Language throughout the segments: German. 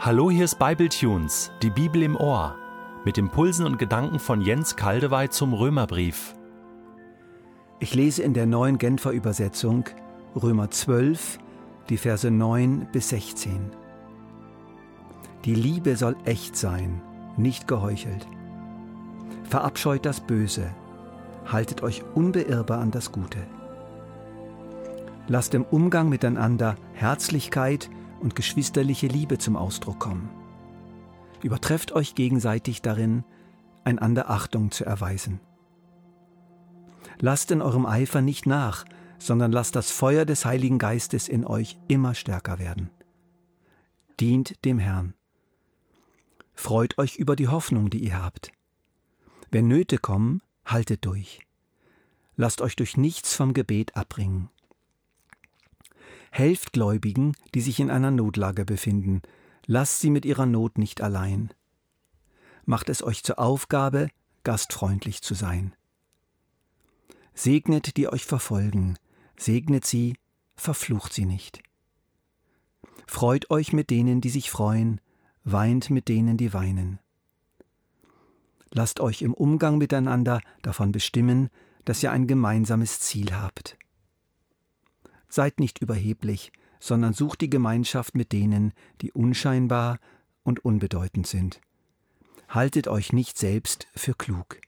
Hallo, hier ist Bibletunes, die Bibel im Ohr, mit Impulsen und Gedanken von Jens Kaldewey zum Römerbrief. Ich lese in der neuen Genfer Übersetzung Römer 12, die Verse 9 bis 16. Die Liebe soll echt sein, nicht geheuchelt. Verabscheut das Böse, haltet euch unbeirrbar an das Gute. Lasst im Umgang miteinander Herzlichkeit und geschwisterliche Liebe zum Ausdruck kommen. Übertrefft euch gegenseitig darin, einander Achtung zu erweisen. Lasst in eurem Eifer nicht nach, sondern lasst das Feuer des Heiligen Geistes in euch immer stärker werden. Dient dem Herrn. Freut euch über die Hoffnung, die ihr habt. Wenn Nöte kommen, haltet durch. Lasst euch durch nichts vom Gebet abbringen. Helft Gläubigen, die sich in einer Notlage befinden. Lasst sie mit ihrer Not nicht allein. Macht es euch zur Aufgabe, gastfreundlich zu sein. Segnet, die euch verfolgen, segnet sie, verflucht sie nicht. Freut euch mit denen, die sich freuen, weint mit denen, die weinen. Lasst euch im Umgang miteinander davon bestimmen, dass ihr ein gemeinsames Ziel habt. Seid nicht überheblich, sondern sucht die Gemeinschaft mit denen, die unscheinbar und unbedeutend sind. Haltet euch nicht selbst für klug.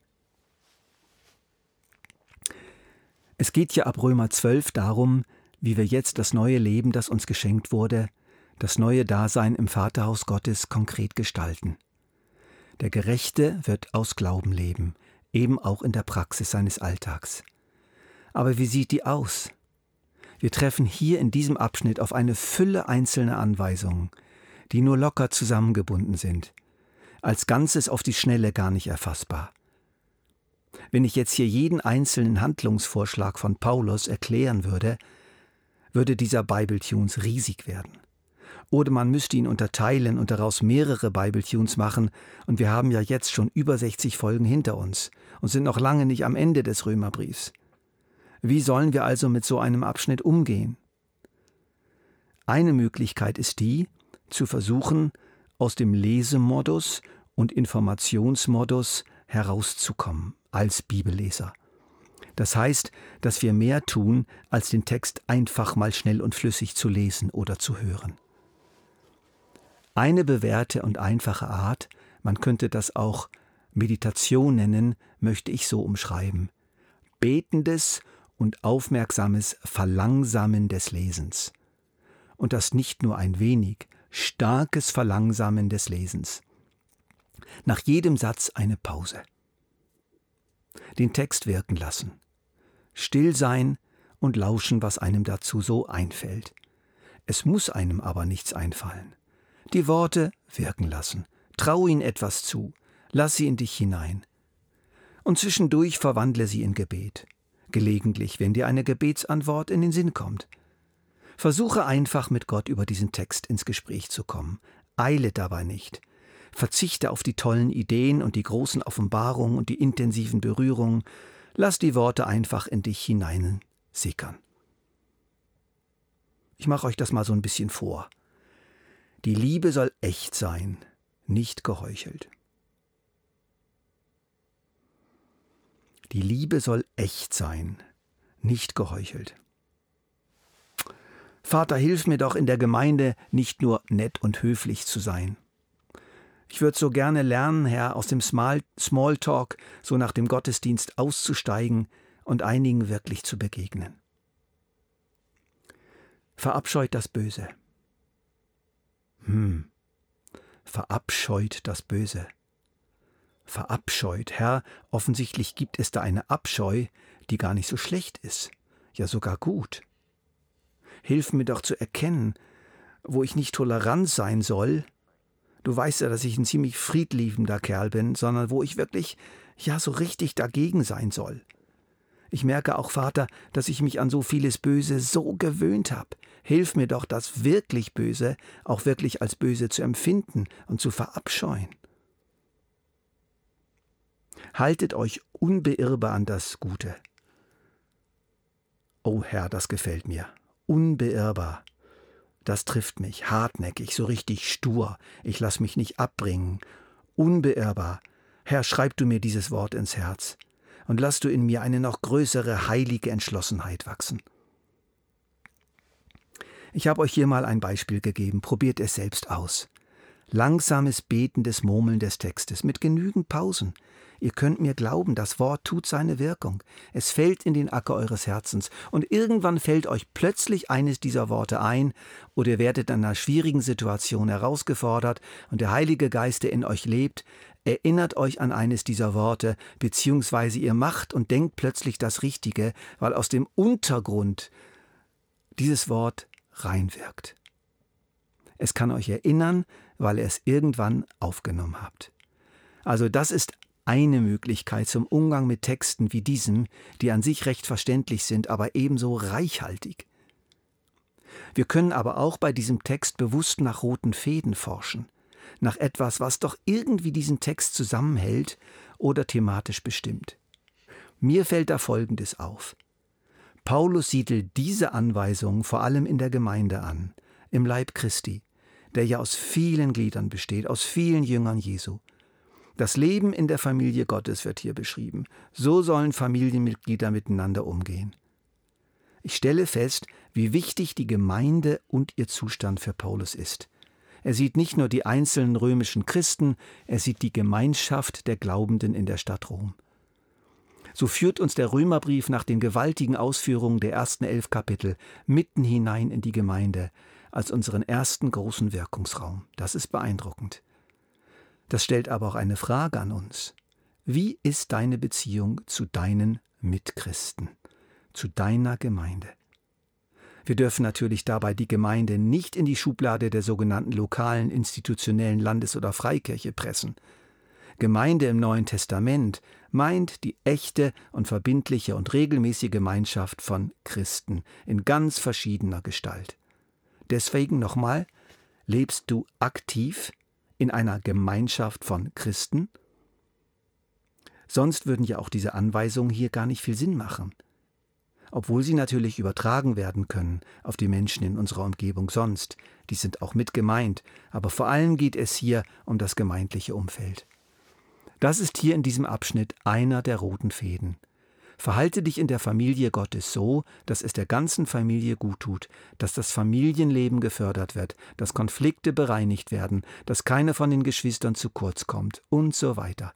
Es geht ja ab Römer 12 darum, wie wir jetzt das neue Leben, das uns geschenkt wurde, das neue Dasein im Vaterhaus Gottes konkret gestalten. Der Gerechte wird aus Glauben leben, eben auch in der Praxis seines Alltags. Aber wie sieht die aus? Wir treffen hier in diesem Abschnitt auf eine Fülle einzelner Anweisungen, die nur locker zusammengebunden sind, als Ganzes auf die Schnelle gar nicht erfassbar. Wenn ich jetzt hier jeden einzelnen Handlungsvorschlag von Paulus erklären würde, würde dieser Bibletunes riesig werden. Oder man müsste ihn unterteilen und daraus mehrere Bibletunes machen, und wir haben ja jetzt schon über 60 Folgen hinter uns und sind noch lange nicht am Ende des Römerbriefs. Wie sollen wir also mit so einem Abschnitt umgehen? Eine Möglichkeit ist die, zu versuchen, aus dem Lesemodus und Informationsmodus herauszukommen als Bibelleser. Das heißt, dass wir mehr tun, als den Text einfach mal schnell und flüssig zu lesen oder zu hören. Eine bewährte und einfache Art, man könnte das auch Meditation nennen, möchte ich so umschreiben. Betendes und aufmerksames Verlangsamen des Lesens. Und das nicht nur ein wenig, starkes Verlangsamen des Lesens. Nach jedem Satz eine Pause. Den Text wirken lassen. Still sein und lauschen, was einem dazu so einfällt. Es muss einem aber nichts einfallen. Die Worte wirken lassen. Trau ihnen etwas zu. Lass sie in dich hinein. Und zwischendurch verwandle sie in Gebet gelegentlich, wenn dir eine Gebetsantwort in den Sinn kommt. Versuche einfach mit Gott über diesen Text ins Gespräch zu kommen. Eile dabei nicht. Verzichte auf die tollen Ideen und die großen Offenbarungen und die intensiven Berührungen. Lass die Worte einfach in dich hinein sickern. Ich mache euch das mal so ein bisschen vor. Die Liebe soll echt sein, nicht geheuchelt. Die Liebe soll echt sein, nicht geheuchelt. Vater, hilf mir doch in der Gemeinde nicht nur nett und höflich zu sein. Ich würde so gerne lernen, Herr, aus dem Smalltalk so nach dem Gottesdienst auszusteigen und einigen wirklich zu begegnen. Verabscheut das Böse. Hm, verabscheut das Böse verabscheut. Herr, offensichtlich gibt es da eine Abscheu, die gar nicht so schlecht ist, ja sogar gut. Hilf mir doch zu erkennen, wo ich nicht tolerant sein soll. Du weißt ja, dass ich ein ziemlich friedliebender Kerl bin, sondern wo ich wirklich, ja, so richtig dagegen sein soll. Ich merke auch, Vater, dass ich mich an so vieles Böse so gewöhnt habe. Hilf mir doch, das wirklich Böse auch wirklich als böse zu empfinden und zu verabscheuen. Haltet euch unbeirrbar an das Gute. O Herr, das gefällt mir. Unbeirrbar. das trifft mich, hartnäckig, so richtig stur, ich lass mich nicht abbringen, unbeirrbar. Herr, schreib du mir dieses Wort ins Herz und lass du in mir eine noch größere heilige Entschlossenheit wachsen. Ich habe euch hier mal ein Beispiel gegeben, probiert es selbst aus. Langsames Beten des Murmeln des Textes mit genügend Pausen. Ihr könnt mir glauben, das Wort tut seine Wirkung. Es fällt in den Acker eures Herzens, und irgendwann fällt euch plötzlich eines dieser Worte ein, oder ihr werdet in einer schwierigen Situation herausgefordert, und der Heilige Geist, der in euch lebt, erinnert euch an eines dieser Worte, beziehungsweise ihr macht und denkt plötzlich das Richtige, weil aus dem Untergrund dieses Wort reinwirkt. Es kann euch erinnern, weil ihr es irgendwann aufgenommen habt. Also das ist eine Möglichkeit zum Umgang mit Texten wie diesem, die an sich recht verständlich sind, aber ebenso reichhaltig. Wir können aber auch bei diesem Text bewusst nach roten Fäden forschen, nach etwas, was doch irgendwie diesen Text zusammenhält oder thematisch bestimmt. Mir fällt da Folgendes auf. Paulus siedelt diese Anweisungen vor allem in der Gemeinde an, im Leib Christi, der ja aus vielen Gliedern besteht, aus vielen Jüngern Jesu. Das Leben in der Familie Gottes wird hier beschrieben. So sollen Familienmitglieder miteinander umgehen. Ich stelle fest, wie wichtig die Gemeinde und ihr Zustand für Paulus ist. Er sieht nicht nur die einzelnen römischen Christen, er sieht die Gemeinschaft der Glaubenden in der Stadt Rom. So führt uns der Römerbrief nach den gewaltigen Ausführungen der ersten elf Kapitel mitten hinein in die Gemeinde als unseren ersten großen Wirkungsraum. Das ist beeindruckend. Das stellt aber auch eine Frage an uns. Wie ist deine Beziehung zu deinen Mitchristen, zu deiner Gemeinde? Wir dürfen natürlich dabei die Gemeinde nicht in die Schublade der sogenannten lokalen institutionellen Landes- oder Freikirche pressen. Gemeinde im Neuen Testament meint die echte und verbindliche und regelmäßige Gemeinschaft von Christen in ganz verschiedener Gestalt. Deswegen nochmal, lebst du aktiv in einer Gemeinschaft von Christen? Sonst würden ja auch diese Anweisungen hier gar nicht viel Sinn machen. Obwohl sie natürlich übertragen werden können auf die Menschen in unserer Umgebung sonst, die sind auch mit gemeint, aber vor allem geht es hier um das gemeindliche Umfeld. Das ist hier in diesem Abschnitt einer der roten Fäden. Verhalte dich in der Familie Gottes so, dass es der ganzen Familie gut tut, dass das Familienleben gefördert wird, dass Konflikte bereinigt werden, dass keiner von den Geschwistern zu kurz kommt und so weiter.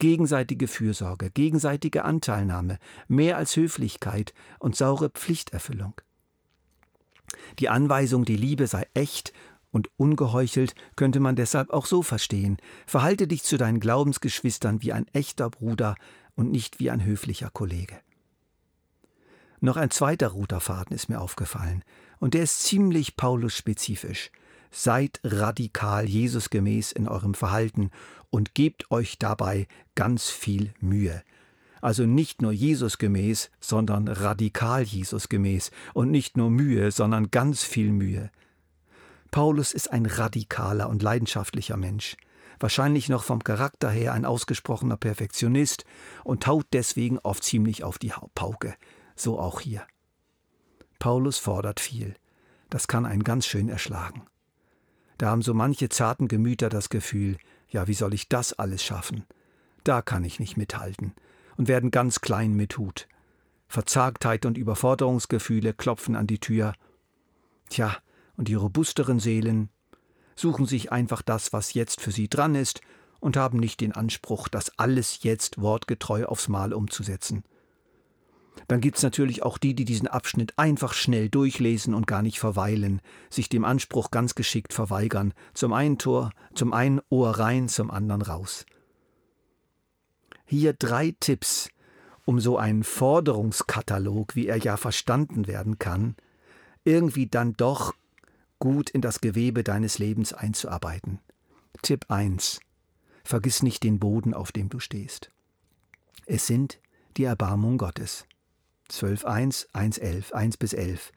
Gegenseitige Fürsorge, gegenseitige Anteilnahme, mehr als Höflichkeit und saure Pflichterfüllung. Die Anweisung, die Liebe sei echt und ungeheuchelt könnte man deshalb auch so verstehen. Verhalte dich zu deinen Glaubensgeschwistern wie ein echter Bruder, und nicht wie ein höflicher Kollege. Noch ein zweiter roter Faden ist mir aufgefallen, und der ist ziemlich Paulus-spezifisch. Seid radikal Jesusgemäß in eurem Verhalten und gebt euch dabei ganz viel Mühe. Also nicht nur Jesusgemäß, sondern radikal Jesusgemäß und nicht nur Mühe, sondern ganz viel Mühe. Paulus ist ein radikaler und leidenschaftlicher Mensch wahrscheinlich noch vom Charakter her ein ausgesprochener Perfektionist und taut deswegen oft ziemlich auf die Pauke. So auch hier. Paulus fordert viel. Das kann einen ganz schön erschlagen. Da haben so manche zarten Gemüter das Gefühl, ja, wie soll ich das alles schaffen? Da kann ich nicht mithalten und werden ganz klein mit Hut. Verzagtheit und Überforderungsgefühle klopfen an die Tür. Tja, und die robusteren Seelen, suchen sich einfach das, was jetzt für sie dran ist, und haben nicht den Anspruch, das alles jetzt wortgetreu aufs Mal umzusetzen. Dann gibt's natürlich auch die, die diesen Abschnitt einfach schnell durchlesen und gar nicht verweilen, sich dem Anspruch ganz geschickt verweigern, zum einen Tor, zum einen Ohr rein, zum anderen raus. Hier drei Tipps, um so einen Forderungskatalog, wie er ja verstanden werden kann, irgendwie dann doch gut in das Gewebe deines Lebens einzuarbeiten. Tipp 1. Vergiss nicht den Boden, auf dem du stehst. Es sind die Erbarmung Gottes. 12.1, 1.11, 1 bis 11.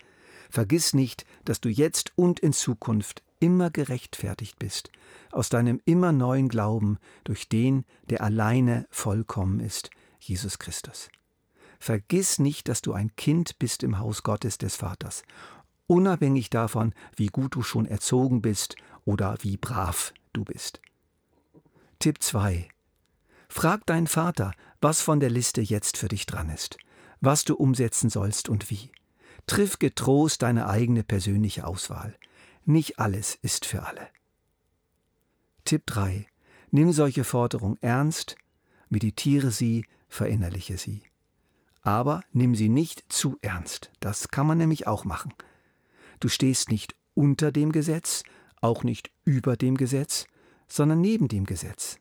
Vergiss nicht, dass du jetzt und in Zukunft immer gerechtfertigt bist, aus deinem immer neuen Glauben durch den, der alleine vollkommen ist, Jesus Christus. Vergiss nicht, dass du ein Kind bist im Haus Gottes des Vaters unabhängig davon, wie gut du schon erzogen bist oder wie brav du bist. Tipp 2. Frag deinen Vater, was von der Liste jetzt für dich dran ist, was du umsetzen sollst und wie. Triff getrost deine eigene persönliche Auswahl. Nicht alles ist für alle. Tipp 3. Nimm solche Forderungen ernst, meditiere sie, verinnerliche sie. Aber nimm sie nicht zu ernst. Das kann man nämlich auch machen. Du stehst nicht unter dem Gesetz, auch nicht über dem Gesetz, sondern neben dem Gesetz.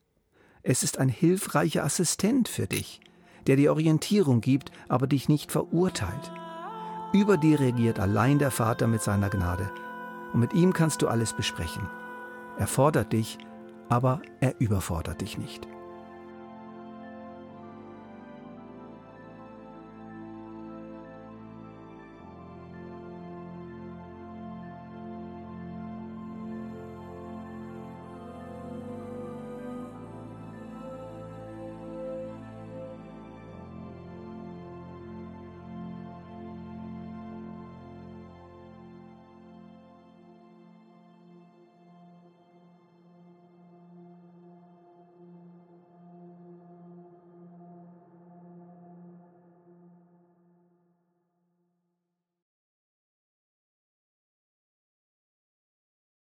Es ist ein hilfreicher Assistent für dich, der dir Orientierung gibt, aber dich nicht verurteilt. Über dir regiert allein der Vater mit seiner Gnade, und mit ihm kannst du alles besprechen. Er fordert dich, aber er überfordert dich nicht.